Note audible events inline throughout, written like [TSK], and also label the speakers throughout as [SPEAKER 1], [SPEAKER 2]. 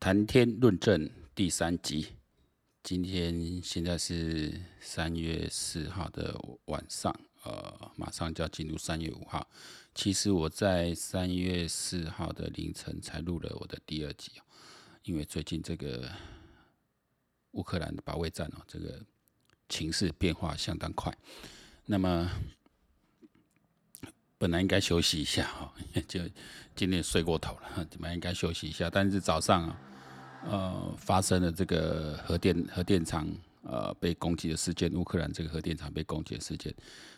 [SPEAKER 1] 谈天论政第三集，今天现在是三月四号的晚上，呃，马上就要进入三月五号。其实我在三月四号的凌晨才录了我的第二集，因为最近这个乌克兰的保卫战哦，这个情势变化相当快，那么。本来应该休息一下哈，[LAUGHS] 就今天睡过头了，本来应该休息一下，但是早上啊，呃，发生了这个核电核电厂呃被攻击的事件，乌克兰这个核电厂被攻击的事件。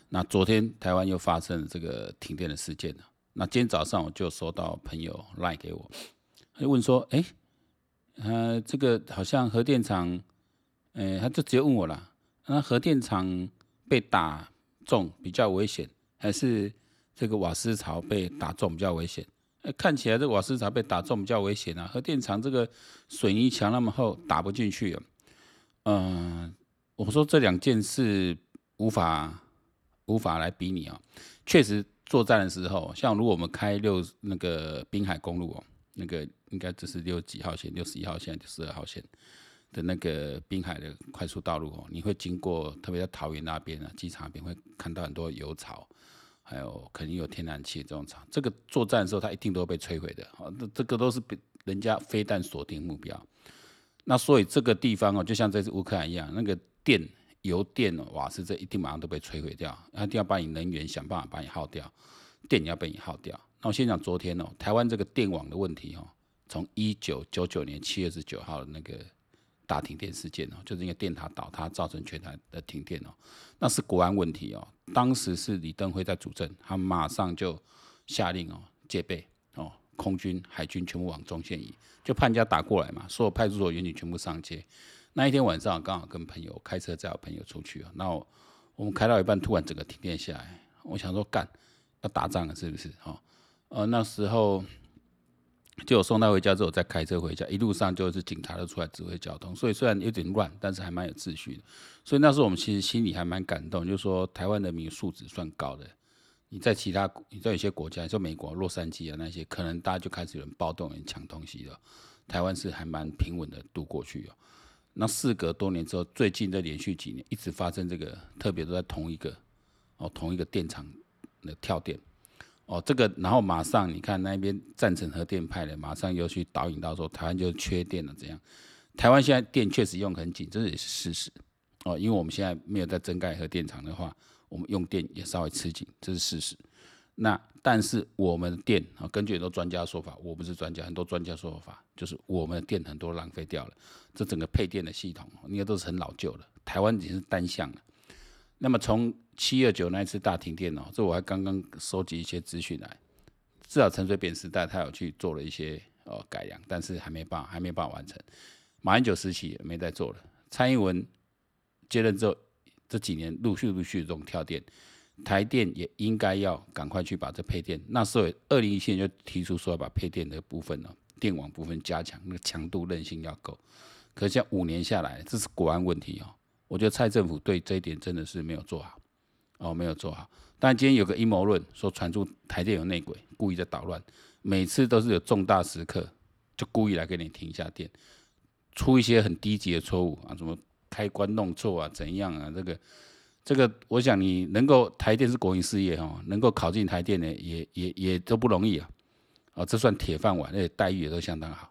[SPEAKER 1] 那昨天台湾又发生了这个停电的事件。那今天早上我就收到朋友赖给我，他就问说，哎，呃，这个好像核电厂，呃，他就直接问我了，那核电厂被打中比较危险，还是？这个瓦斯槽被打中比较危险，看起来这瓦斯槽被打中比较危险啊。核电厂这个水泥墙那么厚，打不进去啊。嗯，我说这两件事无法无法来比拟啊。确实作战的时候，像如果我们开六那个滨海公路哦，那个应该这是六几号线，六十一号线、六十二号线的那个滨海的快速道路哦，你会经过，特别在桃园那边啊，机场那边会看到很多油槽。还有肯定有天然气这种厂，这个作战的时候，它一定都会被摧毁的。好，这这个都是被人家飞弹锁定目标。那所以这个地方哦，就像这次乌克兰一样，那个电、油电、瓦斯这一定马上都被摧毁掉，一定要把你能源想办法把你耗掉，电也要被你耗掉。那我先讲昨天哦，台湾这个电网的问题哦，从一九九九年七月十九号的那个。大停电事件哦，就是因为电塔倒塌造成全台的停电哦，那是国安问题哦。当时是李登辉在主政，他马上就下令哦戒备哦，空军、海军全部往中线移，就怕人家打过来嘛。所有派出所、员警全部上街。那一天晚上刚好跟朋友开车载我朋友出去哦，那我，我们开到一半，突然整个停电下来，我想说干要打仗了是不是？哦，呃那时候。就我送他回家之后，再开车回家，一路上就是警察都出来指挥交通，所以虽然有点乱，但是还蛮有秩序的。所以那时候我们其实心里还蛮感动，就是说台湾人民素质算高的。你在其他，你在有些国家，像美国洛杉矶啊那些，可能大家就开始有人暴动、人抢东西了。台湾是还蛮平稳的度过去哦。那事隔多年之后，最近的连续几年一直发生这个，特别都在同一个哦同一个电厂的跳电。哦，这个，然后马上你看那边赞成核电派的，马上又去导引到说台湾就缺电了，这样。台湾现在电确实用很紧，这也是事实。哦，因为我们现在没有在增盖核电厂的话，我们用电也稍微吃紧，这是事实。那但是我们的电啊，根据很多专家说法，我不是专家，很多专家说法就是我们的电很多浪费掉了。这整个配电的系统应该都是很老旧的，台湾已经是单向了。那么从七二九那一次大停电哦，这我还刚刚收集一些资讯来，至少陈水扁时代他有去做了一些呃改良，但是还没办法，还没办法完成。马英九时期也没再做了，蔡英文接任之后这几年陆续陆续这种跳电，台电也应该要赶快去把这配电。那时候二零一七年就提出说要把配电的部分呢，电网部分加强，那个强度韧性要够。可是像五年下来，这是国安问题哦。我觉得蔡政府对这一点真的是没有做好，哦，没有做好。但今天有个阴谋论说传出台电有内鬼，故意在捣乱，每次都是有重大时刻就故意来给你停一下电，出一些很低级的错误啊，什么开关弄错啊，怎样啊？这个这个，我想你能够台电是国营事业哈，能够考进台电的也也也都不容易啊，哦，这算铁饭碗，而且待遇也都相当好。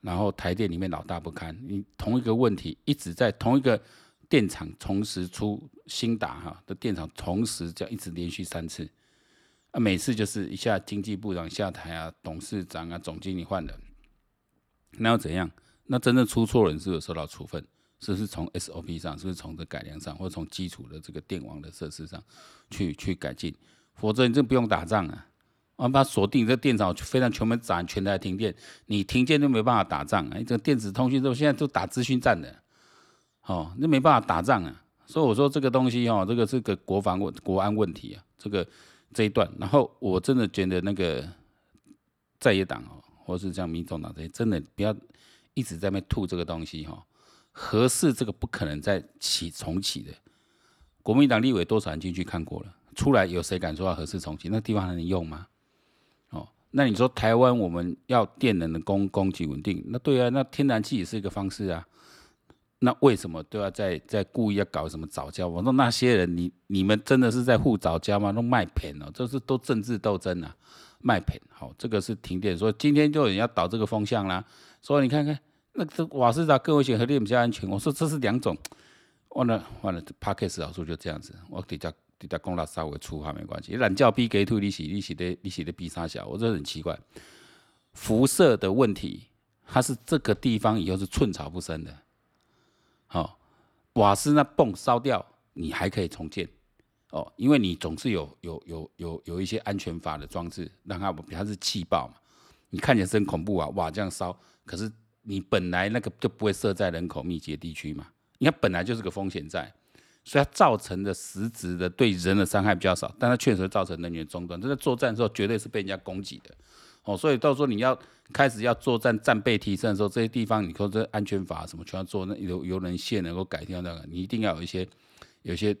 [SPEAKER 1] 然后台电里面老大不堪，你同一个问题一直在同一个。电厂同时出新达哈的电厂，同时这样一直连续三次，啊，每次就是一下经济部长下台啊，董事长啊，总经理换人，那又怎样？那真正出错人是不是受到处分？是不是从 SOP 上，是不是从这改良上，或者从基础的这个电网的设施上去去改进？否则你这不用打仗啊，我们把锁定这电厂非常全门斩，全台停电，你停电都没办法打仗啊！这个电子通讯都现在都打资讯战的。哦，那没办法打仗啊，所以我说这个东西哦，这个是个国防问国安问题啊，这个这一段，然后我真的觉得那个在野党哦，或是像民众党这些，真的不要一直在那吐这个东西哈，核四这个不可能再起重启的，国民党立委多少人进去看过了，出来有谁敢说要核四重启？那地方还能用吗？哦，那你说台湾我们要电能的供供给稳定，那对啊，那天然气也是一个方式啊。那为什么都要在在故意要搞什么早教？我说那些人，你你们真的是在护早教吗？都卖片哦，这是都政治斗争啊，卖片。好，这个是停电，说今天就有人要导这个风向啦。所以你看看，那这瓦斯厂更危险，核电比较安全。我说这是两种。完了完了，Podcast 老师就这样子，我底下底下公了稍微粗话没关系。懒叫 B 给吐利息，利息的利息的 B 三小，我这很奇怪。辐射的问题，它是这个地方以后是寸草不生的。好，瓦斯那泵烧掉，你还可以重建。哦，因为你总是有有有有有一些安全阀的装置，让它它是气爆嘛，你看起来是很恐怖啊，哇这样烧，可是你本来那个就不会设在人口密集的地区嘛，你看本来就是个风险在，所以它造成的实质的对人的伤害比较少，但它确实造成人员中断，这在作战的时候绝对是被人家攻击的。哦，所以到时候你要开始要作战战备提升的时候，这些地方你说这安全法什么全要做，那游游轮线能够改掉那个，你一定要有一些有一些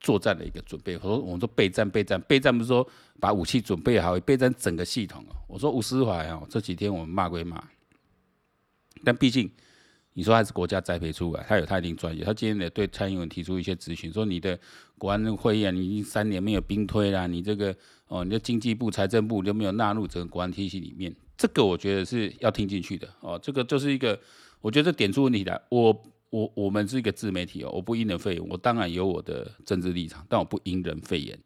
[SPEAKER 1] 作战的一个准备。我说我们说备战备战备战不是说把武器准备好，备战整个系统哦。我说吴思怀哦，这几天我们骂归骂，但毕竟。你说还是国家栽培出来，他有他一定专业。他今天也对蔡英文提出一些咨询，说你的国安会议啊，你已经三年没有兵推啦，你这个哦，你的经济部、财政部都没有纳入整个国安体系里面，这个我觉得是要听进去的哦。这个就是一个，我觉得这点出问题来。我我我们是一个自媒体哦，我不因人废言，我当然有我的政治立场，但我不因人废言。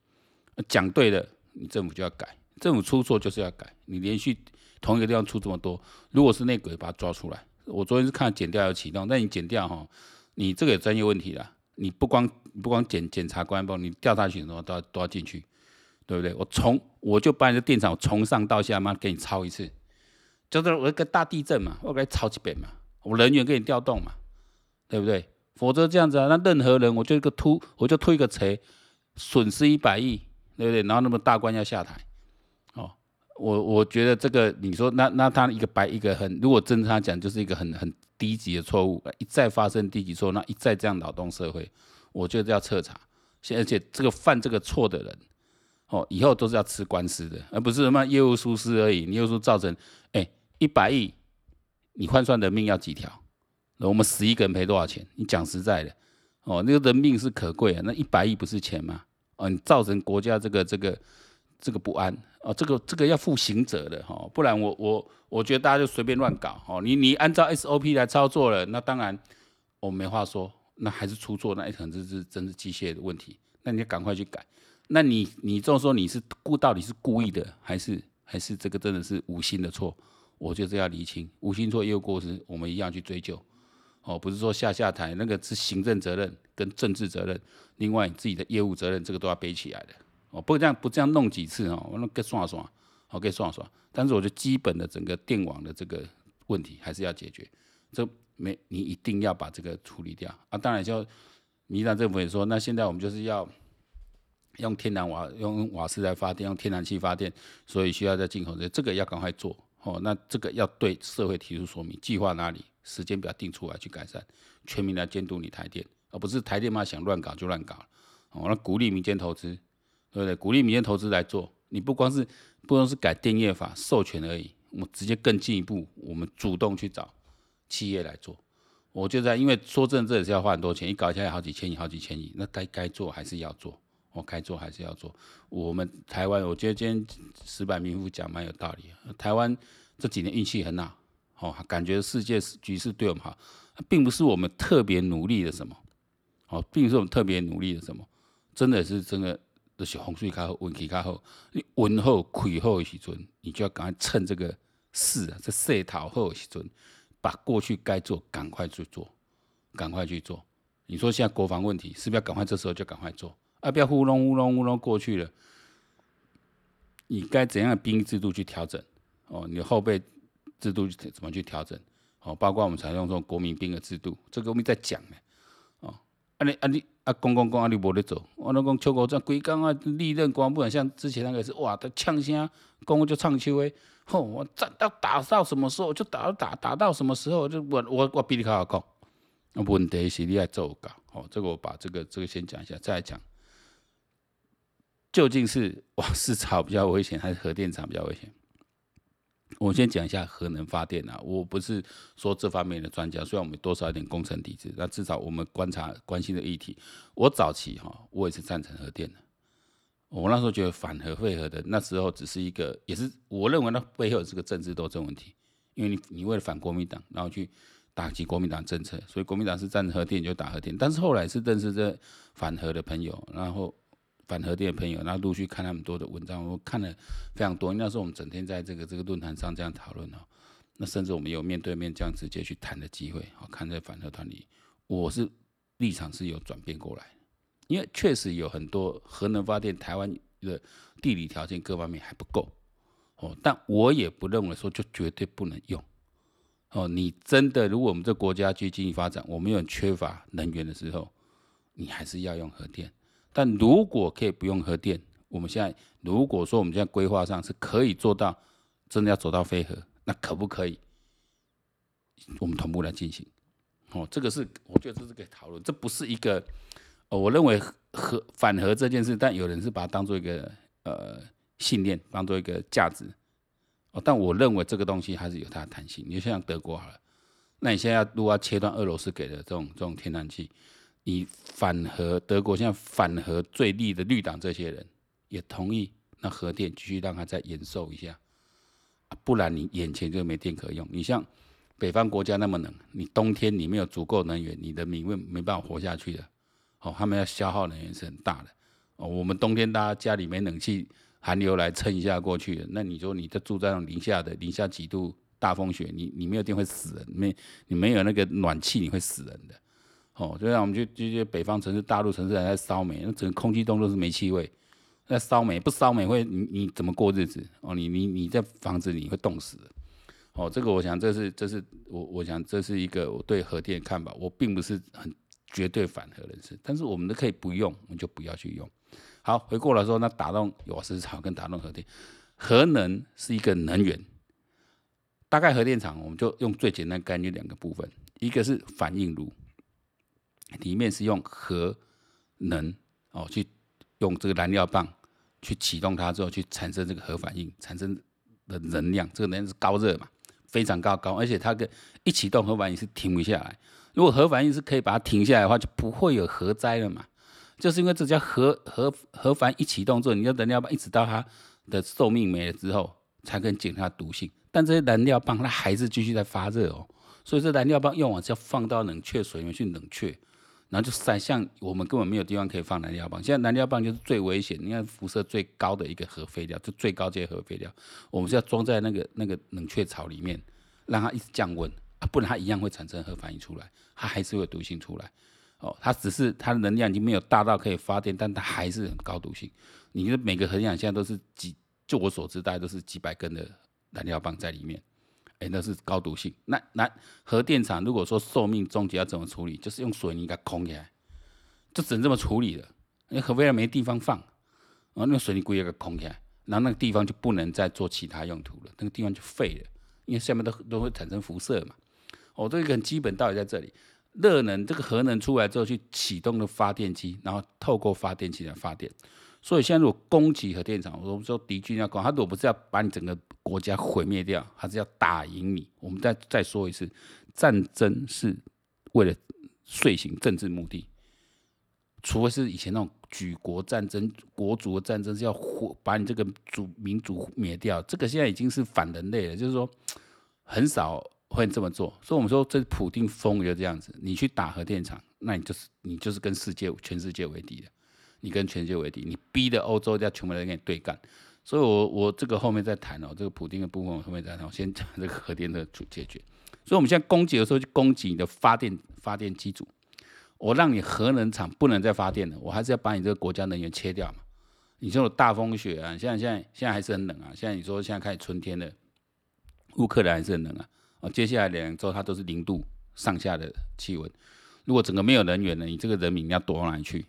[SPEAKER 1] 讲对了，你政府就要改，政府出错就是要改。你连续同一个地方出这么多，如果是内鬼，把他抓出来。我昨天是看检调要启动，但你检调哈，你这个有专业问题啦。你不光不光检检察官不，你调查局什么都要都要进去，对不对？我从我就把你的电厂从上到下嘛给你抄一次，就是我一个大地震嘛，我给你抄几遍嘛，我人员给你调动嘛，对不对？否则这样子啊，那任何人我就一个突我就推一个贼，损失一百亿，对不对？然后那么大官要下台。我我觉得这个你说那那他一个白一个很，如果真他讲就是一个很很低级的错误，一再发生低级错，那一再这样扰动社会，我觉得要彻查。现而且这个犯这个错的人，哦，以后都是要吃官司的，而不是什么业务疏失而已。你又说造成哎一百亿，你换算人命要几条？那我们十一个人赔多少钱？你讲实在的，哦，那个人命是可贵啊，那一百亿不是钱吗？哦，你造成国家这个这个。这个不安哦，这个这个要负刑责的哈，不然我我我觉得大家就随便乱搞哦。你你按照 SOP 来操作了，那当然我没话说，那还是出错，那可能是真是机械的问题，那你要赶快去改。那你你这么说你是故到底是故意的，还是还是这个真的是无心的错？我觉得要厘清，无心错业务过失，我们一样去追究哦，不是说下下台那个是行政责任跟政治责任，另外你自己的业务责任这个都要背起来的。哦，不这样不这样弄几次哦，我那给算算，好给算算。但是我觉得基本的整个电网的这个问题还是要解决，这没你一定要把这个处理掉啊。当然就民进党政府也说，那现在我们就是要用天然瓦用瓦斯来发电，用天然气发电，所以需要再进口这这个要赶快做哦。那这个要对社会提出说明，计划哪里，时间表定出来去改善，全民来监督你台电，而不是台电嘛想乱搞就乱搞哦，那鼓励民间投资。对不对？鼓励民间投资来做，你不光是不光是改电业法授权而已，我们直接更进一步，我们主动去找企业来做。我觉得，因为说真的，这也是要花很多钱，一搞起来好几千亿、好几千亿，那该该做还是要做，我该做还是要做。我们台湾，我觉得今天石板明夫讲蛮有道理。台湾这几年运气很好，哦，感觉世界局势对我们好，并不是我们特别努力的什么，哦，并不是我们特别努力的什么，真的是真的。就是风水较好，运气较好。你运好、亏好的时阵，你就要赶快趁这个势啊，这势头好的时阵，把过去该做赶快去做，赶快去做。你说现在国防问题，是不是要赶快这时候就赶快做？啊，不要糊弄糊弄糊弄过去了。你该怎样的兵制度去调整？哦，你的后备制度怎么去调整？哦，包括我们采用这种国民兵的制度，这个我们在讲呢。哦，啊你啊你。啊，讲讲讲啊，你无咧做。我那讲秋国这规工啊，历任官不像之前那个是哇，他呛声，讲就唱秋诶。吼，我战到打到什么时候就打打打到什么时候就我我我比你较好讲。问题是你爱做搞，好，这个我把这个这个先讲一下，再来讲，究竟是瓦斯厂比较危险还是核电厂比较危险？我先讲一下核能发电啊，我不是说这方面的专家，虽然我们多少有点工程底子，那至少我们观察关心的议题。我早期哈，我也是赞成核电的。我那时候觉得反核废核的，那时候只是一个，也是我认为那背后是个政治斗争问题，因为你你为了反国民党，然后去打击国民党政策，所以国民党是赞成核电就打核电，但是后来是认识这反核的朋友，然后。反核电的朋友，然后陆续看他们多的文章，我看了非常多。那时候我们整天在这个这个论坛上这样讨论哦，那甚至我们有面对面这样直接去谈的机会。好，看在反核团里，我是立场是有转变过来，因为确实有很多核能发电，台湾的地理条件各方面还不够哦。但我也不认为说就绝对不能用哦。你真的如果我们这国家去经济发展，我们有缺乏能源的时候，你还是要用核电。但如果可以不用核电，我们现在如果说我们现在规划上是可以做到，真的要走到非核，那可不可以？我们同步来进行。哦，这个是我觉得这是可以讨论，这不是一个，哦，我认为核反核这件事，但有人是把它当做一个呃信念，当做一个价值。哦，但我认为这个东西还是有它的弹性。你就像德国好了，那你现在如果要切断俄罗斯给的这种这种天然气。你反核，德国现在反核最利的绿党这些人也同意，那核电继续让它再延寿一下，不然你眼前就没电可用。你像北方国家那么冷，你冬天你没有足够能源，你的民会没办法活下去的。哦，他们要消耗能源是很大的。哦，我们冬天大家家里没冷气，寒流来蹭一下过去了，那你说你在住在那种零下的零下几度大风雪，你你没有电会死人，没你没有那个暖气你会死人的。哦，就像我们去这些北方城市、大陆城市还在烧煤，那整个空气中都是煤气味。那烧煤不烧煤会你你怎么过日子？哦，你你你在房子里会冻死。哦，这个我想这是这是我我想这是一个我对核电看法。我并不是很绝对反核人士，但是我们都可以不用，我们就不要去用。好，回过来说，那打动瓦斯厂跟打动核电，核能是一个能源。大概核电厂我们就用最简单概念两个部分，一个是反应炉。里面是用核能哦，去用这个燃料棒去启动它之后，去产生这个核反应，产生的能量。这个能量是高热嘛，非常高高，而且它个一启动核反应是停不下来。如果核反应是可以把它停下来的话，就不会有核灾了嘛。就是因为这叫核核核反应一启动之后，你的燃料棒一直到它的寿命没了之后，才可以减它毒性。但这些燃料棒它还是继续在发热哦，所以这燃料棒用完是要放到冷却水里面去冷却。然后就晒，像我们根本没有地方可以放燃料棒。现在燃料棒就是最危险，你看辐射最高的一个核废料，就最高阶核废料。我们是要装在那个那个冷却槽里面，让它一直降温啊，不然它一样会产生核反应出来，它还是会有毒性出来。哦，它只是它的能量已经没有大到可以发电，但它还是很高毒性。你的每个核电厂现在都是几？就我所知，大概都是几百根的燃料棒在里面。哎，那是高毒性。那那核电厂如果说寿命终结要怎么处理？就是用水泥给它空起来，就只能这么处理了。因为核废料没地方放，然后那个水泥管也给空起来，然后那个地方就不能再做其他用途了，那个地方就废了，因为下面都都会产生辐射嘛。哦，这个很基本道理在这里。热能这个核能出来之后，去启动的发电机，然后透过发电机来发电。所以现在如果攻击核电厂，我们说敌军要攻，他如果不是要把你整个国家毁灭掉，还是要打赢你。我们再再说一次，战争是为了遂行政治目的，除非是以前那种举国战争、国族的战争，是要把你这个族民族灭掉。这个现在已经是反人类了，就是说很少会这么做。所以我们说，这普丁疯就这样子，你去打核电厂，那你就是你就是跟世界全世界为敌了。你跟全世界为敌，你逼的欧洲要全部人跟你对干，所以我我这个后面再谈哦，这个普丁的部分我后面再谈，我先讲这个核电的解解决。所以我们现在攻击的时候就攻击你的发电发电机组，我让你核能厂不能再发电了，我还是要把你这个国家能源切掉嘛。你说有大风雪啊，现在现在现在还是很冷啊，现在你说现在开始春天了，乌克兰还是很冷啊，哦，接下来两周它都是零度上下的气温，如果整个没有能源了，你这个人民要躲到哪里去？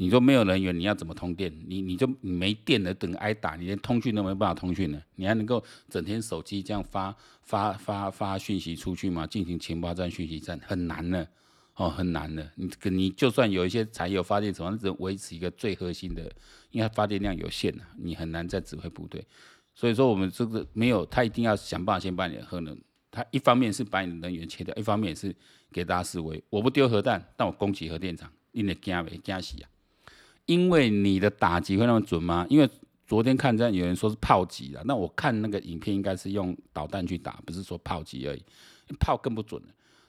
[SPEAKER 1] 你说没有人员，你要怎么通电？你你就没电了，等挨打，你连通讯都没办法通讯了。你还能够整天手机这样发发发发讯息出去吗？进行情报战、讯息战很难的哦，很难的。你你就算有一些柴油发电厂，只能维持一个最核心的，因为它发电量有限，你很难再指挥部队。所以说我们这个没有，他一定要想办法先把你的核能，他一方面是把你的能源切掉，一方面也是给大家思维，我不丢核弹，但我攻击核电厂，你得惊没惊死啊？因为你的打击会那么准吗？因为昨天看这样有人说是炮击啊，那我看那个影片应该是用导弹去打，不是说炮击而已，炮更不准。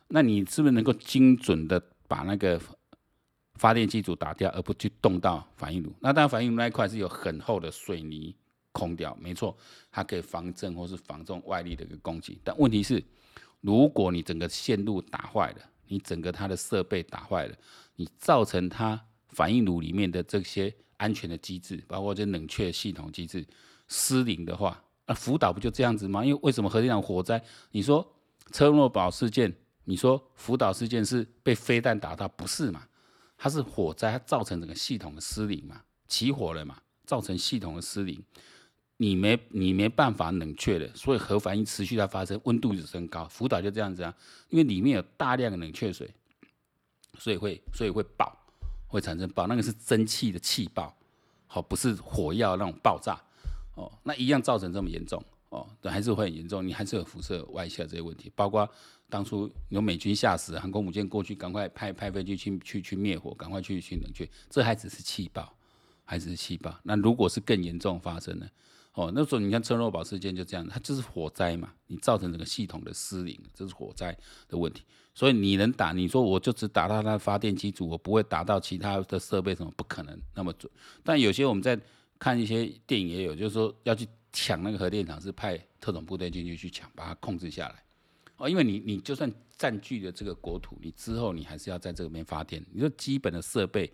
[SPEAKER 1] 那你是不是能够精准的把那个发电机组打掉，而不去动到反应炉？那当然反应炉那一块是有很厚的水泥空掉，没错，它可以防震或是防这种外力的一个攻击。但问题是，如果你整个线路打坏了，你整个它的设备打坏了，你造成它反应炉里面的这些安全的机制，包括这冷却系统机制失灵的话，那福岛不就这样子吗？因为为什么核电厂火灾？你说车诺堡事件？你说福岛事件是被飞弹打到，不是嘛？它是火灾，它造成整个系统的失灵嘛，起火了嘛，造成系统的失灵，你没你没办法冷却的，所以核反应持续在发生，温度一直升高。福岛就这样子啊，因为里面有大量的冷却水，所以会所以会爆，会产生爆，那个是蒸汽的气爆，好，不是火药那种爆炸哦，那一样造成这么严重哦，对，还是会很严重，你还是有辐射外泄这些问题，包括。当初有美军吓死，航空母舰过去，赶快派派飞机去去去灭火，赶快去去冷却，这还只是气爆，还只是气爆。那如果是更严重发生呢？哦，那时候你看车诺堡事件就这样，它就是火灾嘛，你造成整个系统的失灵，这是火灾的问题。所以你能打，你说我就只打到它的发电机组，我不会打到其他的设备，什么不可能那么准。但有些我们在看一些电影也有，就是说要去抢那个核电厂，是派特种部队进去去抢，把它控制下来。哦，因为你你就算占据了这个国土，你之后你还是要在这边发电。你说基本的设备，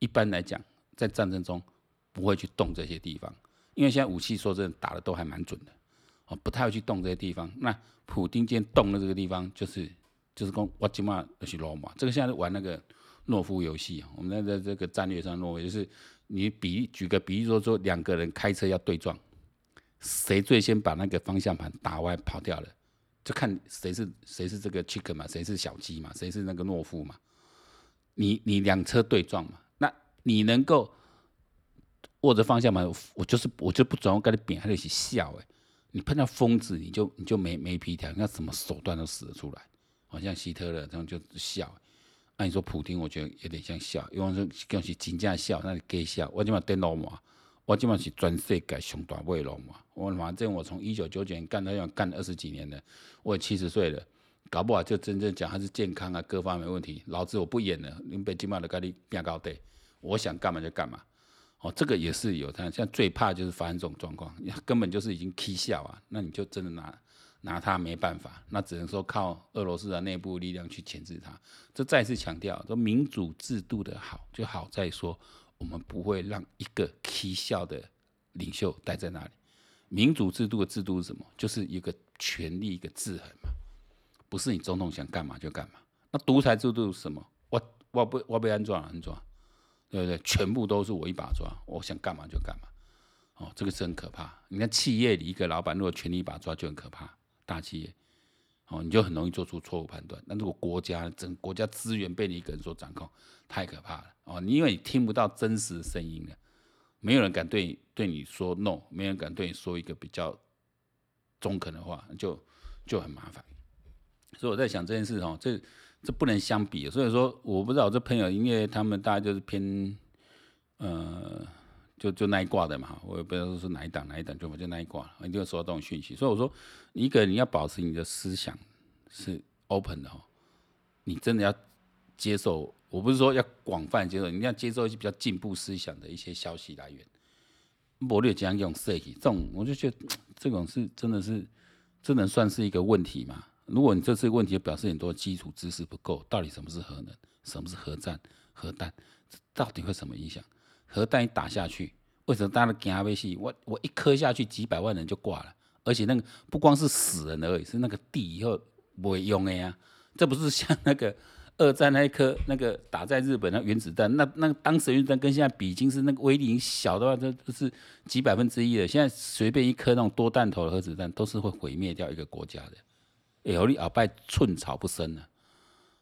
[SPEAKER 1] 一般来讲在战争中不会去动这些地方，因为现在武器说真的打的都还蛮准的，哦，不太会去动这些地方。那普丁今天动的这个地方，就是就是讲我今嘛就是罗马，这个现在玩那个懦夫游戏啊，我们在在这个战略上懦夫就是你比举个比喻说说两个人开车要对撞，谁最先把那个方向盘打歪跑掉了？就看谁是谁是这个 chicken 嘛，谁是小鸡嘛，谁是那个懦夫嘛？你你两车对撞嘛？那你能够握着方向盘，我就是我就不转，我跟你扁，还得去笑哎！你碰到疯子，你就你就没没皮条，你看什么手段都使得出来，好像希特勒这样就笑。那你说普京，我觉得有点像笑，因为说更是真正笑，那是假笑。我今嘛电脑嘛。我基本上是全世界上大尾龙嘛，我反正我从一九九九年干到要干二十几年了，我也七十岁了，搞不好就真正讲还是健康啊，各方面问题，老子我不演了，你北京嘛的跟你变高对，我想干嘛就干嘛，哦，这个也是有，他现在最怕就是发生这种状况，根本就是已经起笑啊，那你就真的拿拿他没办法，那只能说靠俄罗斯的内部力量去钳制他。这再次强调，说民主制度的好就好在说。我们不会让一个起笑的领袖待在那里。民主制度的制度是什么？就是一个权力一个制衡嘛，不是你总统想干嘛就干嘛。那独裁制度是什么？我我不我被安装安装，对不对？全部都是我一把抓，我想干嘛就干嘛。哦，这个是很可怕。你看企业里一个老板如果权力一把抓就很可怕，大企业。哦，你就很容易做出错误判断。那如果国家整国家资源被你一个人所掌控，太可怕了。哦，你因为你听不到真实的声音了，没有人敢对你对你说 no，没有人敢对你说一个比较中肯的话，就就很麻烦。所以我在想这件事哦，这这不能相比。所以说，我不知道我这朋友，因为他们大概就是偏呃。就就那一挂的嘛，我也不知道是哪一档哪一档，就就那一挂，一定会收到这种讯息。所以我说，一个人要保持你的思想是 open 的哦，你真的要接受。我不是说要广泛接受，你要接受一些比较进步思想的一些消息来源。我略讲用设计这种，我就觉得 [TSK] 这种是真的是，这能算是一个问题吗？如果你这次问题，表示很多基础知识不够。到底什么是核能？什么是核战？核弹？这到底会什么影响？核弹一打下去，为什么大家都惊死？我我一颗下去，几百万人就挂了，而且那个不光是死人而已，是那个地以后不会用的呀。这不是像那个 [LAUGHS] 二战那一颗那个打在日本的原子弹，那那当时原子弹跟现在比，已经是那个威力已经小的话，这都是几百分之一的。现在随便一颗那种多弹头的核子弹，都是会毁灭掉一个国家的。有你鳌拜寸草不生了。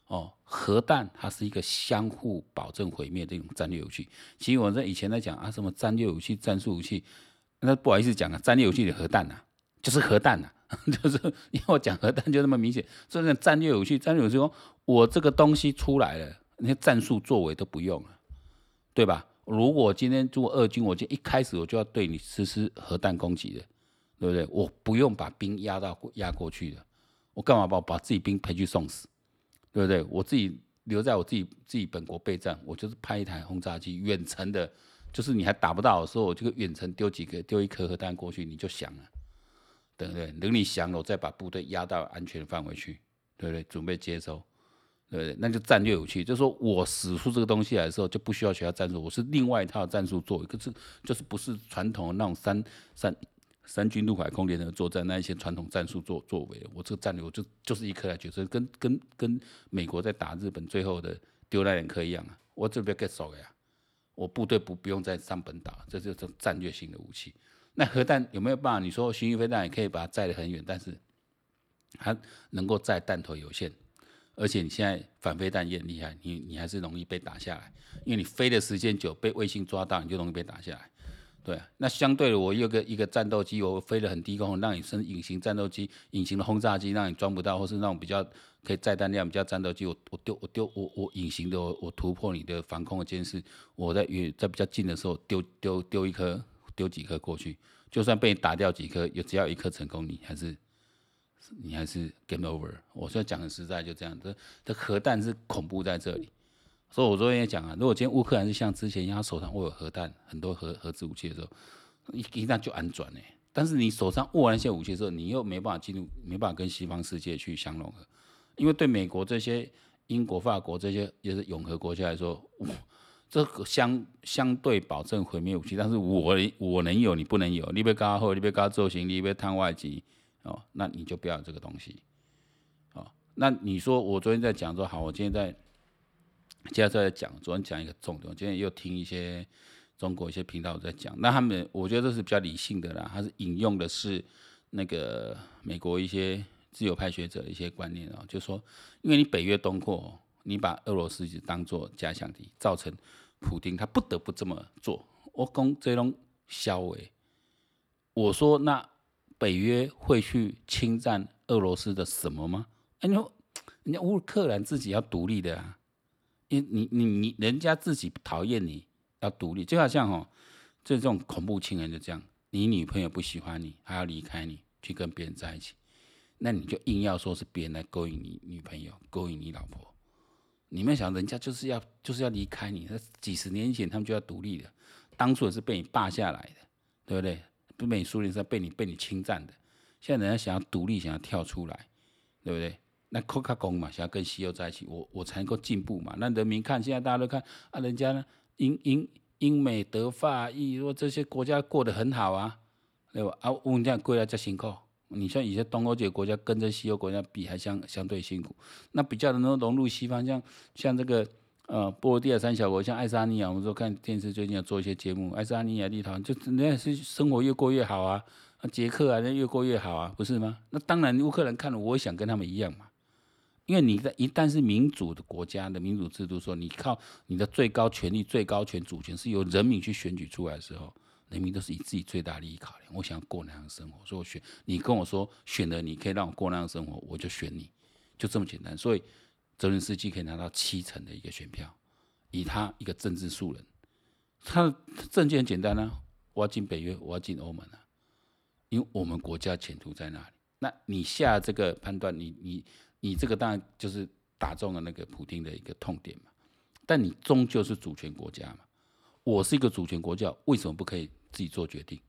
[SPEAKER 1] 哦，核弹它是一个相互保证毁灭的一种战略武器。其实我在以前在讲啊，什么战略武器、战术武器，那不好意思讲啊，战略武器的核弹啊，就是核弹啊，[LAUGHS] 就是因为我讲核弹就那么明显，所以战略武器，战略武器说，我这个东西出来了，那些战术作为都不用了，对吧？如果今天做俄军，我就一开始我就要对你实施核弹攻击的，对不对？我不用把兵压到压过去的，我干嘛把把自己兵赔去送死，对不对？我自己留在我自己自己本国备战，我就是派一台轰炸机远程的，就是你还打不到的时候，我这个远程丢几个丢一颗核弹过去，你就降了，对不对？等你降了，我再把部队压到安全范围去，对不对？准备接收。对不对？那就战略武器，就是说我使出这个东西来的时候，就不需要其他战术，我是另外一套战术做，可是就是不是传统的那种三三三军陆海空联合作战那一些传统战术作作为，我这个战略我就就是一颗来决胜，跟跟跟美国在打日本最后的丢那两颗一样啊，我这边 get 手呀，我部队不不用再上本岛，这就是战略性的武器。那核弹有没有办法？你说巡弋飞弹也可以把它载得很远，但是它能够载弹头有限。而且你现在反飞弹也很厉害，你你还是容易被打下来，因为你飞的时间久，被卫星抓到，你就容易被打下来。对，那相对的，我有个一个战斗机，我飞得很低空，让你升隐形战斗机、隐形的轰炸机，让你装不到，或是那种比较可以载弹量比较战斗机，我我丢我丢我我隐形的，我突破你的防空的监视，我在远在比较近的时候丢丢丢一颗丢几颗过去，就算被你打掉几颗，有只要一颗成功，你还是。你还是 game over。我说讲的实在就这样，这这核弹是恐怖在这里。所以我昨天也讲啊，如果今天乌克兰是像之前一样，他手上握有核弹，很多核核子武器的时候，一一旦就安转呢。但是你手上握完一些武器的时候，你又没办法进入，没办法跟西方世界去相融合。因为对美国这些英国、法国这些也是永和国家来说，这个相相对保证毁灭武器，但是我我能有，你不能有。你别搞后，你别搞造型，你别贪外籍。哦，那你就不要这个东西，哦，那你说我昨天在讲说好，我今天在接着在讲，昨天讲一个重点，我今天又听一些中国一些频道在讲，那他们我觉得这是比较理性的啦，他是引用的是那个美国一些自由派学者的一些观念啊，就说因为你北约东扩，你把俄罗斯当做假想敌，造成普丁他不得不这么做，我讲这种消为，我说那。北约会去侵占俄罗斯的什么吗？哎，你说，人家乌克兰自己要独立的啊，因你你你，人家自己讨厌你要独立，就好像哦，这种恐怖情人就这样，你女朋友不喜欢你，还要离开你去跟别人在一起，那你就硬要说是别人来勾引你女朋友，勾引你老婆，你们想，人家就是要就是要离开你，那几十年前他们就要独立的，当初也是被你霸下来的，对不对？不被你苏联是被你被你侵占的，现在人家想要独立，想要跳出来，对不对？那扣卡工嘛，想要跟西欧在一起，我我才能够进步嘛。那人民看，现在大家都看啊，人家呢，英英英美德法意，说这些国家过得很好啊，对吧？啊，我们这样过来才辛苦。你像一些东欧这些国家，跟着西欧国家比，还相相对辛苦。那比较能融入西方，像像这个。呃，波罗的海三小国像爱沙尼亚，我们说看电视最近要做一些节目，爱沙尼亚、立陶宛，就人家是生活越过越好啊，啊，捷克啊，人越过越好啊，不是吗？那当然，乌克兰看了，我也想跟他们一样嘛，因为你在一旦是民主的国家的民主制度，说你靠你的最高权力、最高权主权是由人民去选举出来的时候，人民都是以自己最大利益考量，我想过那样的生活，所以我选你跟我说选了你可以让我过那样的生活，我就选你，就这么简单，所以。泽连斯基可以拿到七成的一个选票，以他一个政治素人，他的政见很简单啊，我要进北约，我要进欧盟啊，因为我们国家前途在那里。那你下这个判断，你你你这个当然就是打中了那个普丁的一个痛点嘛。但你终究是主权国家嘛，我是一个主权国家，为什么不可以自己做决定？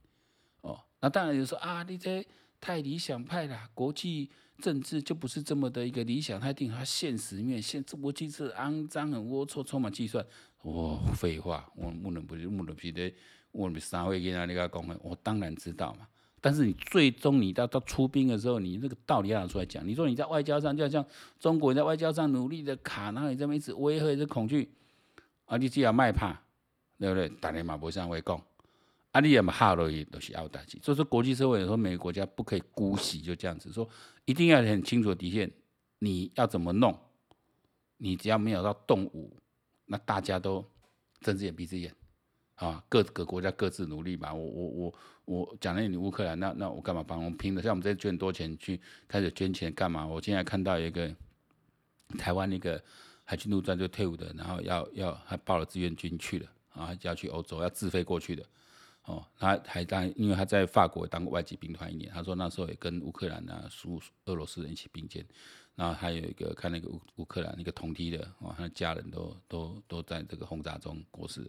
[SPEAKER 1] 哦，那当然就说啊，你这太理想派了，国际。政治就不是这么的一个理想，派定他现实面，现这国际是肮脏、很龌龊、充满计算。哦，废话，我不能不是不能批的，我们三位跟他那个讲，我当然知道嘛。但是你最终你到到出兵的时候，你那个道理要拿出来讲。你说你在外交上，就像中国人在外交上努力的卡，然后你这么一直威吓、一直恐惧，啊，你只要卖怕，对不对？大家嘛不上会讲。啊，你也嘛哈了，也都是要打击。所以说，国际社会说，每个国家不可以姑息，就这样子说，一定要很清楚的底线。你要怎么弄？你只要没有到动武，那大家都睁只眼闭只眼，啊，各个国家各自努力吧。我我我我讲了你乌克兰，那那我干嘛帮？我们拼的，像我们这捐多钱去开始捐钱干嘛？我现在看到一个台湾一个海军陆战队退伍的，然后要要还报了志愿军去了啊，要去欧洲要自费过去的。哦，他还当，因为他在法国当过外籍兵团一年，他说那时候也跟乌克兰啊、苏俄罗斯人一起并肩。然后还有一个看那个乌乌克兰那个同梯的哦，他的家人都都都在这个轰炸中过世。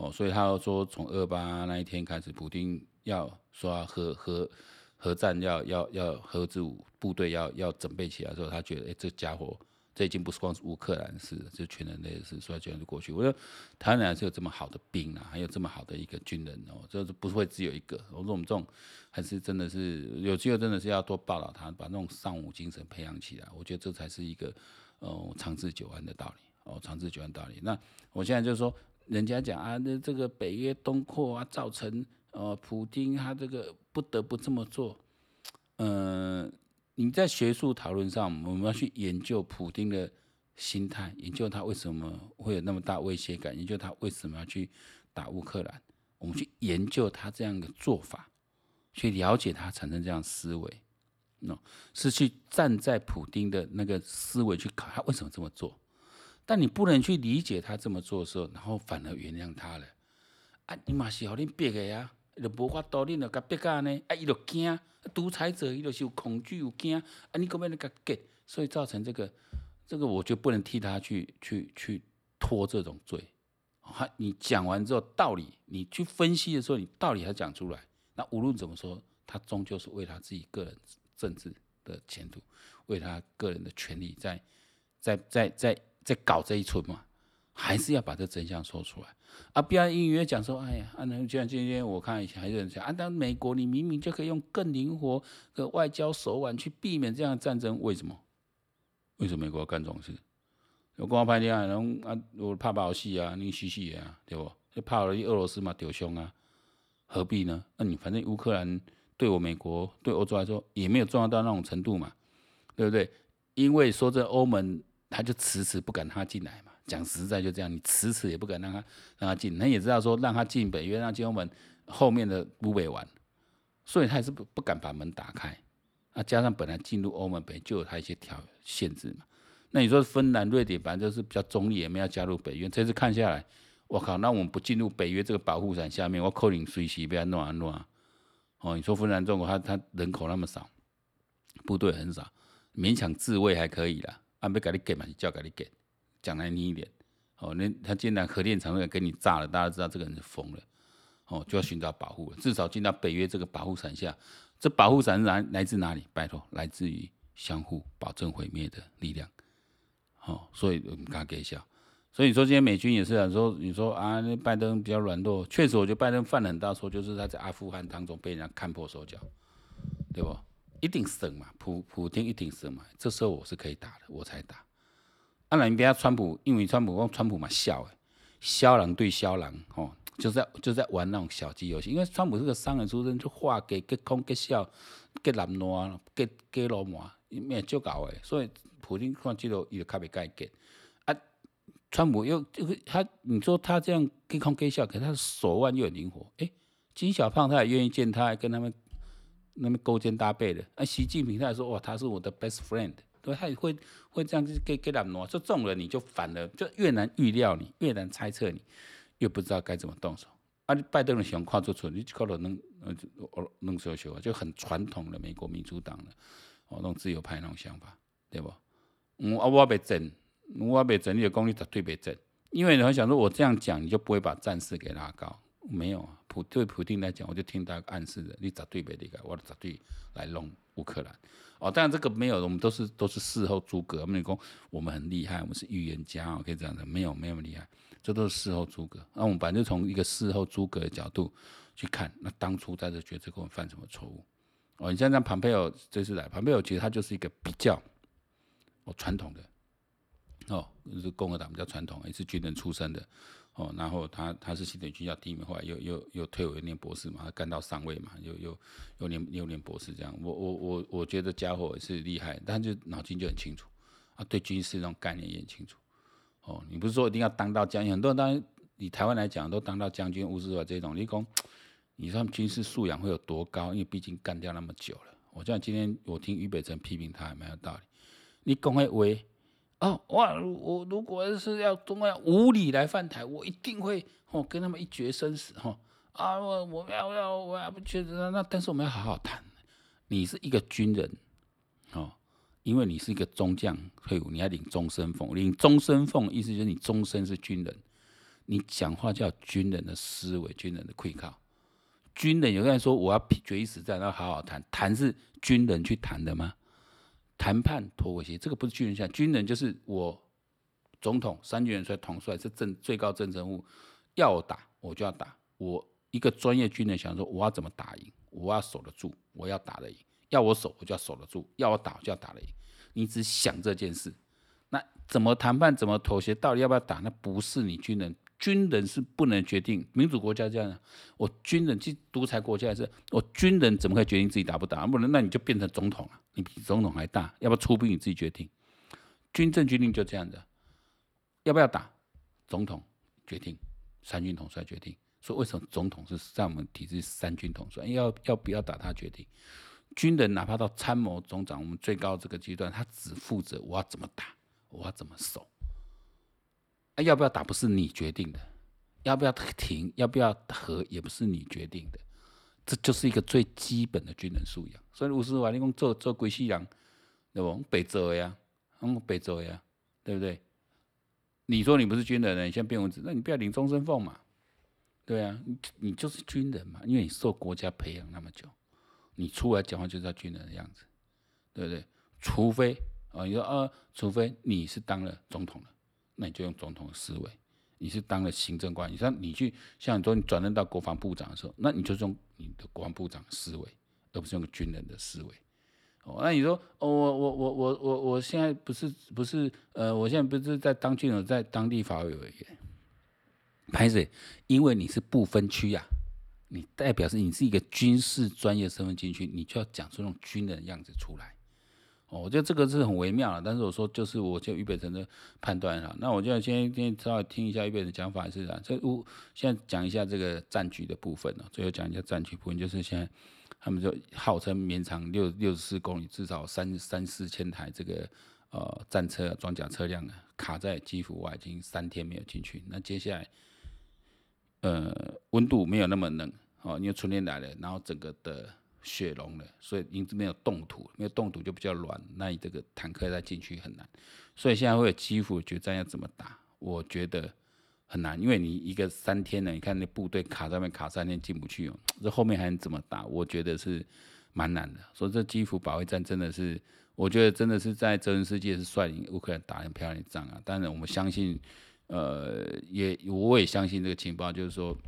[SPEAKER 1] 哦，所以他说从二八那一天开始，普丁要说要核核核战要要要核子武部队要要准备起来的时候，他觉得哎，这家伙。这已经不是光是乌克兰事，这全人类的事，所以就过去。我说台湾还是有这么好的兵啊，还有这么好的一个军人哦，就是不会只有一个。我说我们这种还是真的是有机会，真的是要多报道他，把那种尚武精神培养起来。我觉得这才是一个哦长治久安的道理哦，长治久安道理。那我现在就是说，人家讲啊，那这个北约东扩啊，造成呃普丁他这个不得不这么做，嗯、呃。你在学术讨论上，我们要去研究普丁的心态，研究他为什么会有那么大威胁感，研究他为什么要去打乌克兰。我们去研究他这样的做法，去了解他产生这样思维，喏，是去站在普丁的那个思维去考他为什么这么做。但你不能去理解他这么做的时候，然后反而原谅他了。啊，你嘛是好恁逼的呀。就无法度，你着甲逼甲呢？啊，伊着惊，独裁者伊着是有恐惧有惊，啊，你可要甲给，所以造成这个，这个我就不能替他去去去拖这种罪。哈，你讲完之后道理，你去分析的时候，你道理还讲出来，那无论怎么说，他终究是为他自己个人政治的前途，为他个人的权利在在在在在搞这一出嘛。还是要把这真相说出来啊！不要隐约讲说，哎呀，啊，那就像今天我看一下还有人讲啊，但美国你明明就可以用更灵活的外交手腕去避免这样的战争，为什么？为什么美国要干这种事？我光拍电影，然后啊，我怕把我戏啊，你戏戏啊，对不？就怕了俄罗斯嘛，丢凶啊，何必呢？那你反正乌克兰对我美国对欧洲来说也没有重要到那种程度嘛，对不对？因为说这欧盟他就迟迟不敢他进来嘛。讲实在就这样，你迟迟也不敢让他让他进，他也知道说让他进北约，让进欧盟后面的不会玩，所以他也是不不敢把门打开。那加上本来进入欧盟北就有他一些条限制嘛。那你说芬兰、瑞典反正就是比较中立，也没有加入北约。这次看下来，我靠，那我们不进入北约这个保护伞下面，我扣你随时不要弄啊弄啊。哦，你说芬兰、中国，他他人口那么少，部队很少，勉强自卫还可以啦。啊别给你给嘛，你叫给你给。讲难听一点，哦，那他既然核电厂都给你炸了，大家知道这个人是疯了，哦，就要寻找保护了，至少进到北约这个保护伞下。这保护伞来来自哪里？拜托，来自于相互保证毁灭的力量。哦，所以我们刚给笑。所以你说今天美军也是啊，说你说啊，那拜登比较软弱，确实，我觉得拜登犯了很大错，就是他在阿富汗当中被人家看破手脚，对不？一定胜嘛，普普丁一定胜嘛。这时候我是可以打的，我才打。当然，你别川普，因为川普用川普嘛笑诶，枭郎对枭郎，吼，就在就在玩那种小鸡游戏。因为川普是个商人出身，就话给给空给笑，给蓝罗，给给罗马，咩就搞诶。所以普丁看这个伊就特别该给。啊，川普又就他，你说他这样给空给笑，可是他的手腕又很灵活。诶、欸，金小胖他也愿意见他，跟他们那么勾肩搭背的。啊，习近平他也说哇，他是我的 best friend。对，他也会会这样子给给他挪，就中了你就反了，就越难预料你，越难猜测你，越不知道该怎么动手。啊，拜登的想跨出出，你就搞到能呃能说说就很传统的美国民主党的哦那种自由派那种想法，对不？嗯啊，我别整，我别整，你的功力绝对别整，因为你会想说，我这样讲，你就不会把战事给拉高。没有啊，普对普丁来讲，我就听他暗示的，你绝对别离开，我绝对来弄乌克兰。哦，当然这个没有，我们都是都是事后诸葛。我们讲我们很厉害，我们是预言家，可以这样的，没有没有那么厉害，这都是事后诸葛。那我们反正从一个事后诸葛的角度去看，那当初在这决策过程犯什么错误？哦，你像像庞佩奥这次来，庞佩奥其实他就是一个比较哦传统的，哦，就是共和党比较传统，也是军人出身的。哦，然后他他是新北军校第一名，后来又又又退回念博士嘛，他干到上尉嘛，又又又念又念博士这样。我我我我觉得家伙也是厉害，但就脑筋就很清楚啊，对军事那种概念也很清楚。哦，你不是说一定要当到将军，很多人当以台湾来讲，都当到将军、吴思怀这种，你讲，你说他们军事素养会有多高？因为毕竟干掉那么久了。我像今天我听于北辰批评他，还蛮有道理。你讲的话，哦，哇，我如果是要中央无理来犯台，我一定会哦跟他们一决生死哈。啊，我我要要我要不觉得那，但是我们要好好谈。你是一个军人，哦。因为你是一个中将退伍，你要领终身俸。领终身俸意思就是你终身是军人，你讲话叫军人的思维，军人的愧靠。军人有个人说我要决一死战，要好好谈，谈是军人去谈的吗？谈判妥协，这个不是军人下，军人就是我总统、三军元帅、统帅是政最高政治人物，要打我就要打。我一个专业军人想说我要怎么打赢，我要守得住，我要打得赢。要我守，我就要守得住；要我打，我就要打得赢。你只想这件事，那怎么谈判？怎么妥协？到底要不要打？那不是你军人，军人是不能决定。民主国家这样，我军人去独裁国家是，我军人怎么可以决定自己打不打？不能，那你就变成总统了，你比总统还大。要不要出兵？你自己决定。军政军令就这样子，要不要打？总统决定，三军统帅决定。所以为什么总统是在我们体制三军统帅？要要不要打？他决定。军人哪怕到参谋总长，我们最高这个阶段，他只负责我要怎么打，我要怎么守。要不要打不是你决定的，要不要停，要不要和也不是你决定的，这就是一个最基本的军人素养。所以吴思怀，你讲做做鬼西洋，对不？北走呀，嗯，北走呀，对不对？你说你不是军人呢，你现在变文字，那你不要领终身俸嘛？对啊，你你就是军人嘛，因为你受国家培养那么久。你出来讲话就是要军人的样子，对不对？除非啊，你说啊，除非你是当了总统了，那你就用总统的思维；你是当了行政官，你像你去像你说你转任到国防部长的时候，那你就用你的国防部长的思维，而不是用军人的思维。哦，那你说哦，我我我我我我现在不是不是呃，我现在不是在当军人，在当地法委委员，拍谁？因为你是不分区呀。你代表是你是一个军事专业身份进去，你就要讲出那种军人的样子出来。哦，我觉得这个是很微妙的，但是我说就是我就俞北辰的判断哈。那我就先先稍微听一下俞北辰讲法是啥。这我现在讲一下这个战局的部分呢，最后讲一下战局部分，就是现在他们就号称绵长六六十四公里，至少三三四千台这个呃战车装甲车辆啊卡在基辅外，已经三天没有进去。那接下来。呃，温度没有那么冷哦，因为春天来了，然后整个的雪融了，所以因此没有冻土，没有冻土就比较软，那你这个坦克再进去很难，所以现在会有基辅决战要怎么打？我觉得很难，因为你一个三天了，你看那部队卡在那边卡三天进不去哦，这后面还能怎么打？我觉得是蛮难的。所以这基辅保卫战真的是，我觉得真的是在泽连斯基是率领乌克兰打很漂亮的仗啊。当然我们相信。呃，也我也相信这个情报，就是说，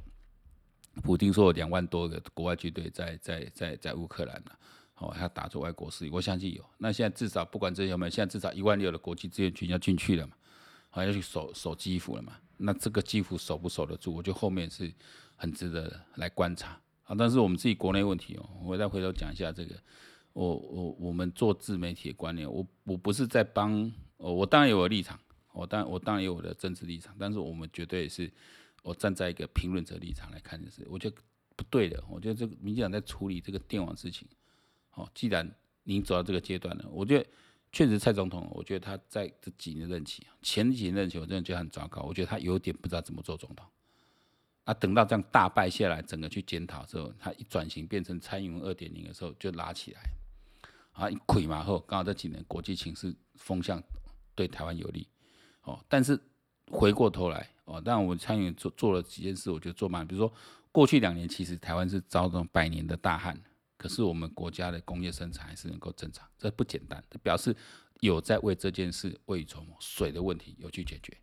[SPEAKER 1] 普丁说有两万多个国外军队在在在在乌克兰呢，哦，他打出外国势力，我相信有。那现在至少不管这些有没有，现在至少一万六的国际志愿军要进去了嘛，好要去守守基辅了嘛。那这个基辅守不守得住，我觉得后面是很值得来观察啊。但是我们自己国内问题哦，我再回头讲一下这个，我我我们做自媒体的观念，我我不是在帮哦，我当然有我的立场。我当然，我当然有我的政治立场，但是我们绝对是，我站在一个评论者立场来看，就是我觉得不对的。我觉得这个民进党在处理这个电网事情，哦，既然您走到这个阶段了，我觉得确实蔡总统，我觉得他在这几年任期，前几年任期我真的觉得很糟糕，我觉得他有点不知道怎么做总统。啊，等到这样大败下来，整个去检讨之后，他一转型变成蔡英文二点零的时候，就拉起来，啊，一溃嘛后，刚好这几年国际情势风向对台湾有利。哦，但是回过头来哦，但我参与做做了几件事，我觉得做慢。比如说，过去两年其实台湾是遭这种百年的大旱，可是我们国家的工业生产还是能够正常，这不简单，这表示有在为这件事未雨绸缪水的问题有去解决，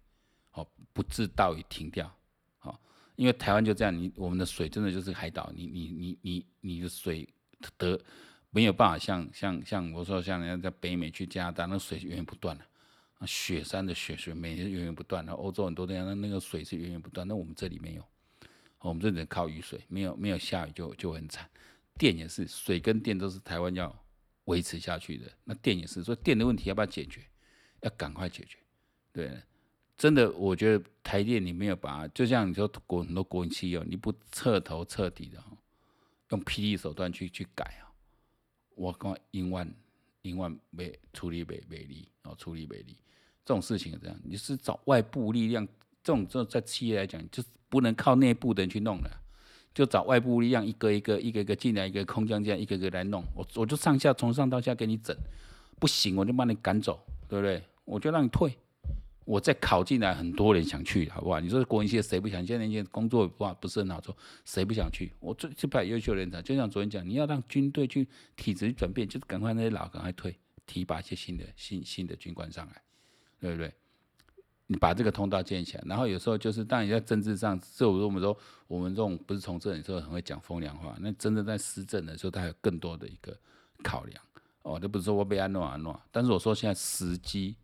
[SPEAKER 1] 好，不致到于停掉，好，因为台湾就这样，你我们的水真的就是海岛，你你你你你的水得没有办法像像像我说像人家在北美去加拿大，那水源源不断了。雪山的雪水每年源源不断，的欧洲很多地方那那个水是源源不断，那我们这里没有，我们这里靠雨水，没有没有下雨就就很惨。电也是，水跟电都是台湾要维持下去的，那电也是，所以电的问题要不要解决？要赶快解决。对，真的，我觉得台电你没有把，就像你说国很多国营企业，你不彻头彻底的用霹雳手段去去改啊，我讲一万一万没处理没没力哦，处理没力，这种事情这样，你是找外部力量，这种这种在企业来讲，就不能靠内部的人去弄了，就找外部力量一个一个一个一个进来，一个空降这样一个个来弄，我我就上下从上到下给你整，不行我就把你赶走，对不对？我就让你退。我再考进来，很多人想去，好不好？你说国营企业谁不想？现在年轻人工作不不是很好做，谁不想去？我最最把优秀人才，就像昨天讲，你要让军队去体制转变，就是赶快那些老赶快退，提拔一些新的新新的军官上来，对不对？你把这个通道建起来，然后有时候就是当你在政治上，就我们说我们这种不是从政的时候很会讲风凉话，那真的在施政的时候，他有更多的一个考量哦，就不是说我被安诺安诺，但是我说现在时机。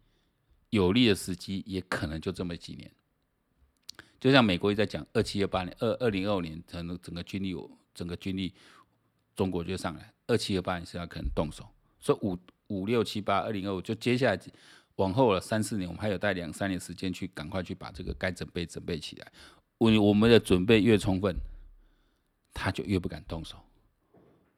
[SPEAKER 1] 有利的时机也可能就这么几年，就像美国一在讲，二七二八年、二二零二五年，可能整个军力，整个军力，中国就上来，二七二八年是要可能动手，所以五五六七八二零二五就接下来往后了三四年，我们还有带两三年时间去赶快去把这个该准备准备起来，我我们的准备越充分，他就越不敢动手。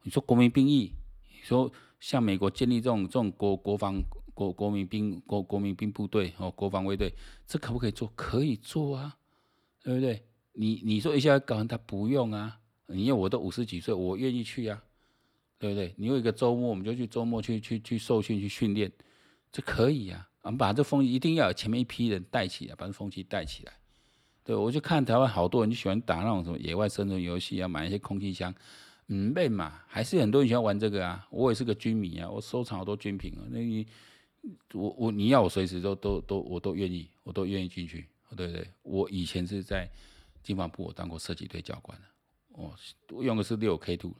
[SPEAKER 1] 你说国民兵役，你说像美国建立这种这种国国防。国国民兵国国民兵部队哦，国防卫队，这可不可以做？可以做啊，对不对？你你说一下搞完，他不用啊。因为我都五十几岁，我愿意去啊，对不对？你有一个周末，我们就去周末去去去受训去训练，这可以啊。我们把这风气一定要有前面一批人带起来，把这风气带起来。对，我就看台湾好多人就喜欢打那种什么野外生存游戏啊，买一些空气枪，嗯，没嘛，还是很多人喜欢玩这个啊。我也是个军迷啊，我收藏好多军品啊，那你。我我你要我随时都都都我都愿意，我都愿意进去，对对？我以前是在军防部，我当过射击队教官的，我用的是六 K two，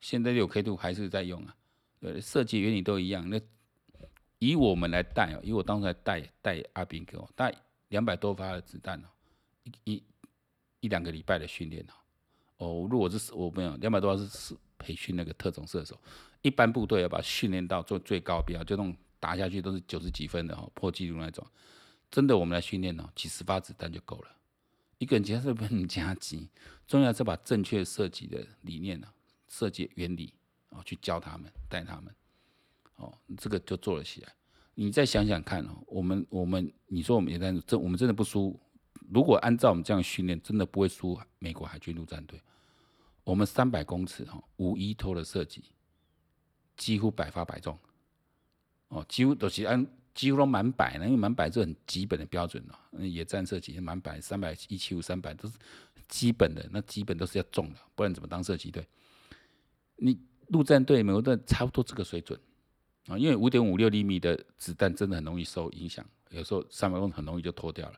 [SPEAKER 1] 现在六 K two 还是在用啊，对，设计原理都一样。那以我们来带哦，以我当时来带带阿兵哥，带两百多发的子弹哦，一一一两个礼拜的训练哦，哦，如果是我没有两百多发是是培训那个特种射手，一般部队要把训练到做最高标，就那种。打下去都是九十几分的哦，破纪录那种。真的，我们来训练哦，几十发子弹就够了。一个人其实是不能加急，重要是把正确设计的理念呢，设计原理哦，去教他们，带他们。哦，这个就做了起来。你再想想看哦，我们我们你说我们也在这，我们真的不输。如果按照我们这样训练，真的不会输美国海军陆战队。我们三百公尺哈无依托的设计，几乎百发百中。哦，几乎都是按几乎都满百呢，因为满百是很基本的标准了。野战射击满百，三百一七五三百都是基本的，那基本都是要中的，不然怎么当射击队？你陆战队、美国队差不多这个水准啊，因为五点五六厘米的子弹真的很容易受影响，有时候三百公很容易就脱掉了。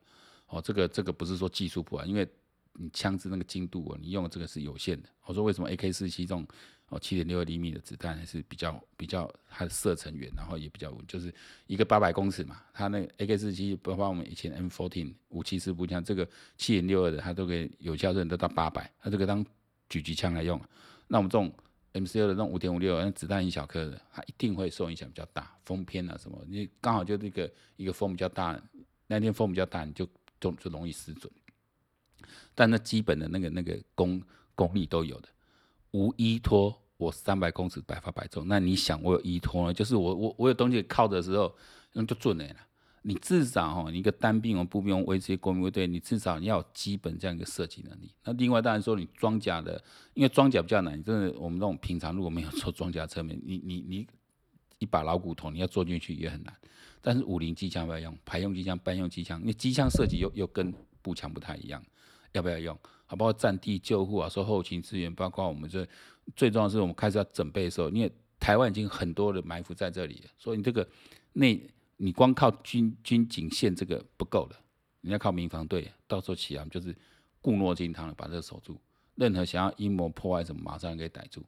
[SPEAKER 1] 哦，这个这个不是说技术不完，因为你枪支那个精度啊，你用的这个是有限的。我说为什么 AK 四七这种？哦，七点六二厘米的子弹还是比较比较，它的射程远，然后也比较，就是一个八百公尺嘛。它那 AK 四七，包括我们以前 M fourteen 五七式步枪，这个七点六二的，它都可以有效射程都到八百，它这个当狙击枪来用。那我们这种 M 六的那种五点五六，那子弹一小颗的，它一定会受影响比较大，风偏啊什么，你刚好就那个一个风比较大，那天风比较大，你就就就容易失准。但那基本的那个那个功功力都有的。无依托，我三百公尺百发百中。那你想，我有依托呢？就是我我我有东西靠的时候，那就准了。你至少哈，你一个单兵或步兵维持国民卫队，你至少你要有基本这样一个射击能力。那另外当然说，你装甲的，因为装甲比较难。真的，我们这种平常如果没有做装甲车面，你 [LAUGHS] 你你一把老骨头，你要坐进去也很难。但是五零机枪不要用，排用机枪、班用机枪，因为机枪设计又又跟步枪不太一样，要不要用？好，包括战地救护啊，说后勤支援，包括我们这最重要的是，我们开始要准备的时候，因为台湾已经很多的埋伏在这里，所以你这个内你光靠军军警线这个不够的，你要靠民防队，到时候起来就是固若金汤的把这个守住，任何想要阴谋破坏什么，马上给逮住，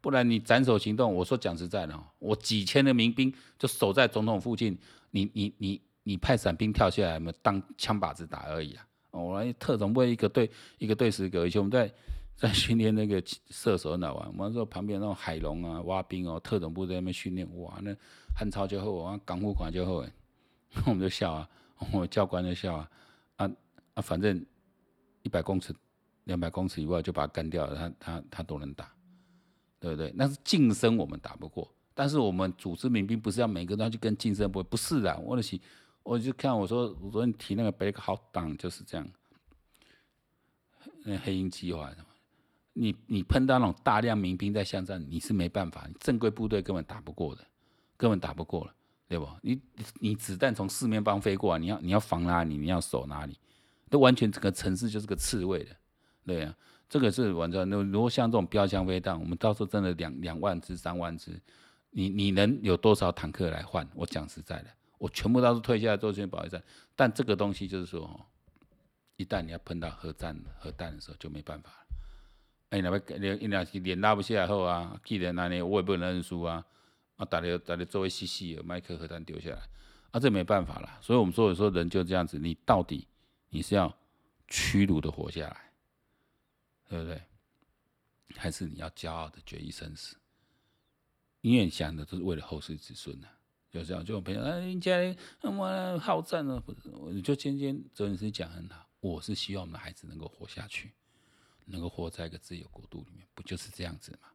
[SPEAKER 1] 不然你斩首行动，我说讲实在的，我几千的民兵就守在总统附近，你你你你派伞兵跳下来，没当枪靶子打而已啊。我来特种部一个队一个队十个，以前我们在在训练那个射手那玩，我们说旁边那种海龙啊、挖兵哦，特种部在那边训练，哇，那汉超就好，啊，港务款就好，[LAUGHS] 我们就笑啊，我教官就笑啊啊啊，反正一百公尺、两百公尺以外就把他干掉了，他他他都能打，对不对？那是近身我们打不过，但是我们组织民兵不是要每个都要去跟近身不，不是的，我的是，我就看我说我昨天提那个 Black Hawk Down 就是这样，那黑鹰计划。你你碰到那种大量民兵在巷战，你是没办法，正规部队根本打不过的，根本打不过了，对不？你你子弹从四面八方飞过来，你要你要防哪里？你要守哪里？都完全整个城市就是个刺猬的，对、啊，这个是完全。那如果像这种标枪飞弹，我们到时候真的两两万支、三万支，你你能有多少坦克来换？我讲实在的，我全部都是退下来做些保卫战。但这个东西就是说，一旦你要碰到核战核弹的时候，就没办法了。哎，那边你你要是脸拉不下来后啊，既然那里我也不能认输啊，啊，打的打的周围细细的，麦克核弹丢下来，啊，这没办法了。所以我们说有时候人就这样子，你到底你是要屈辱的活下来，对不对？还是你要骄傲的决一生死？因为想的都是为了后世子孙呐、啊，就这样。就我朋友，哎，人家我好战啊，不是？我就今天周女士讲很好，我是希望我们的孩子能够活下去。能够活在一个自由国度里面，不就是这样子吗？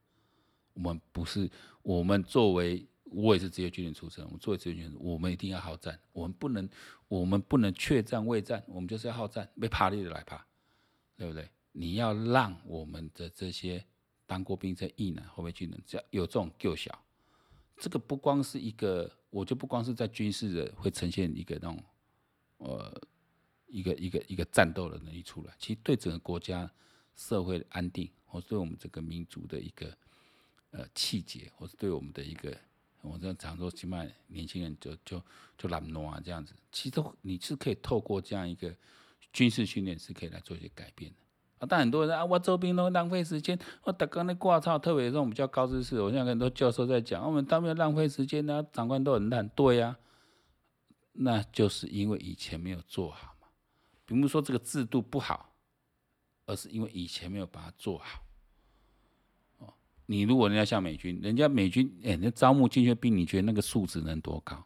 [SPEAKER 1] 我们不是，我们作为，我也是职业军人出身，我们作为职业军人，我们一定要好战，我们不能，我们不能怯战畏战，我们就是要好战，被怕你就来怕，对不对？你要让我们的这些当过兵的役男、后备军人，只要有这种救小，这个不光是一个，我就不光是在军事的会呈现一个那种，呃，一个一个一个战斗的能力出来，其实对整个国家。社会的安定，或对我们这个民族的一个呃气节，或是对我们的一个，我这样常说，起码年轻人就就就懒惰啊这样子，其实你是可以透过这样一个军事训练是可以来做一些改变的啊。但很多人啊，我周兵都浪费时间，我打刚那挂操，特别这种比较高知识，我现在很多教授在讲，我们当兵浪费时间呢，长官都很烂，对呀、啊，那就是因为以前没有做好嘛，比如说这个制度不好。而是因为以前没有把它做好。你如果人家像美军，人家美军，哎，那招募进去的兵，你觉得那个素质能多高？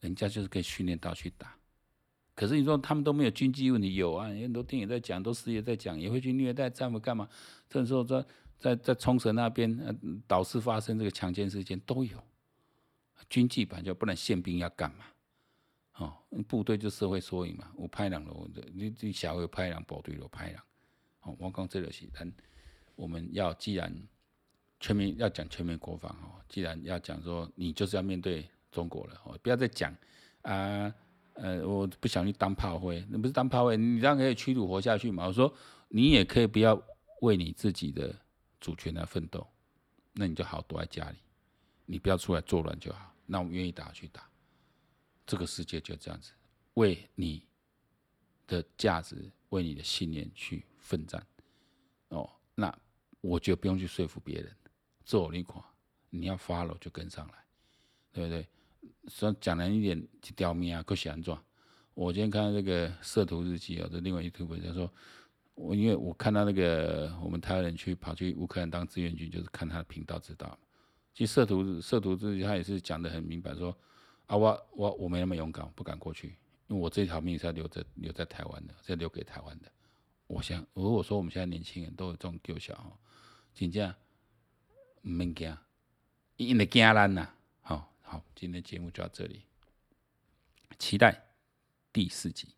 [SPEAKER 1] 人家就是可以训练到去打。可是你说他们都没有军纪问题？有啊，很多电影在讲，都事业在讲，也会去虐待战俘干嘛？这时候在在在冲绳那边，嗯，岛市发生这个强奸事件都有。军纪本就不能宪兵要干嘛？哦，部队就社会缩影嘛，我派两楼的，你你小会派两部队有派两。哦我讲这个是，但我们要既然全民要讲全民国防哦，既然要讲说你就是要面对中国了哦，不要再讲啊呃，我不想去当炮灰，那不是当炮灰，你这样可以屈辱活下去嘛？我说你也可以不要为你自己的主权来奋斗，那你就好躲在家里，你不要出来作乱就好。那我愿意打去打，这个世界就这样子，为你的价值，为你的信念去。奋战，哦，那我就不用去说服别人，做你看，你要 follow 就跟上来，对不对？说讲难一点，就刁民啊，可喜欢装。我今天看到这个摄图日记啊，这另外一 YouTube 他说，我因为我看到那个我们台湾人去跑去乌克兰当志愿军，就是看他的频道知道。其实摄图摄图日记他也是讲得很明白，说啊，我我我没那么勇敢，不敢过去，因为我这条命是要留着留在台湾的，是要留给台湾的。我想，如果说我们现在年轻人都有这种救小哈，真正毋免惊，因会惊咱呐。好好，今天节目就到这里，期待第四集。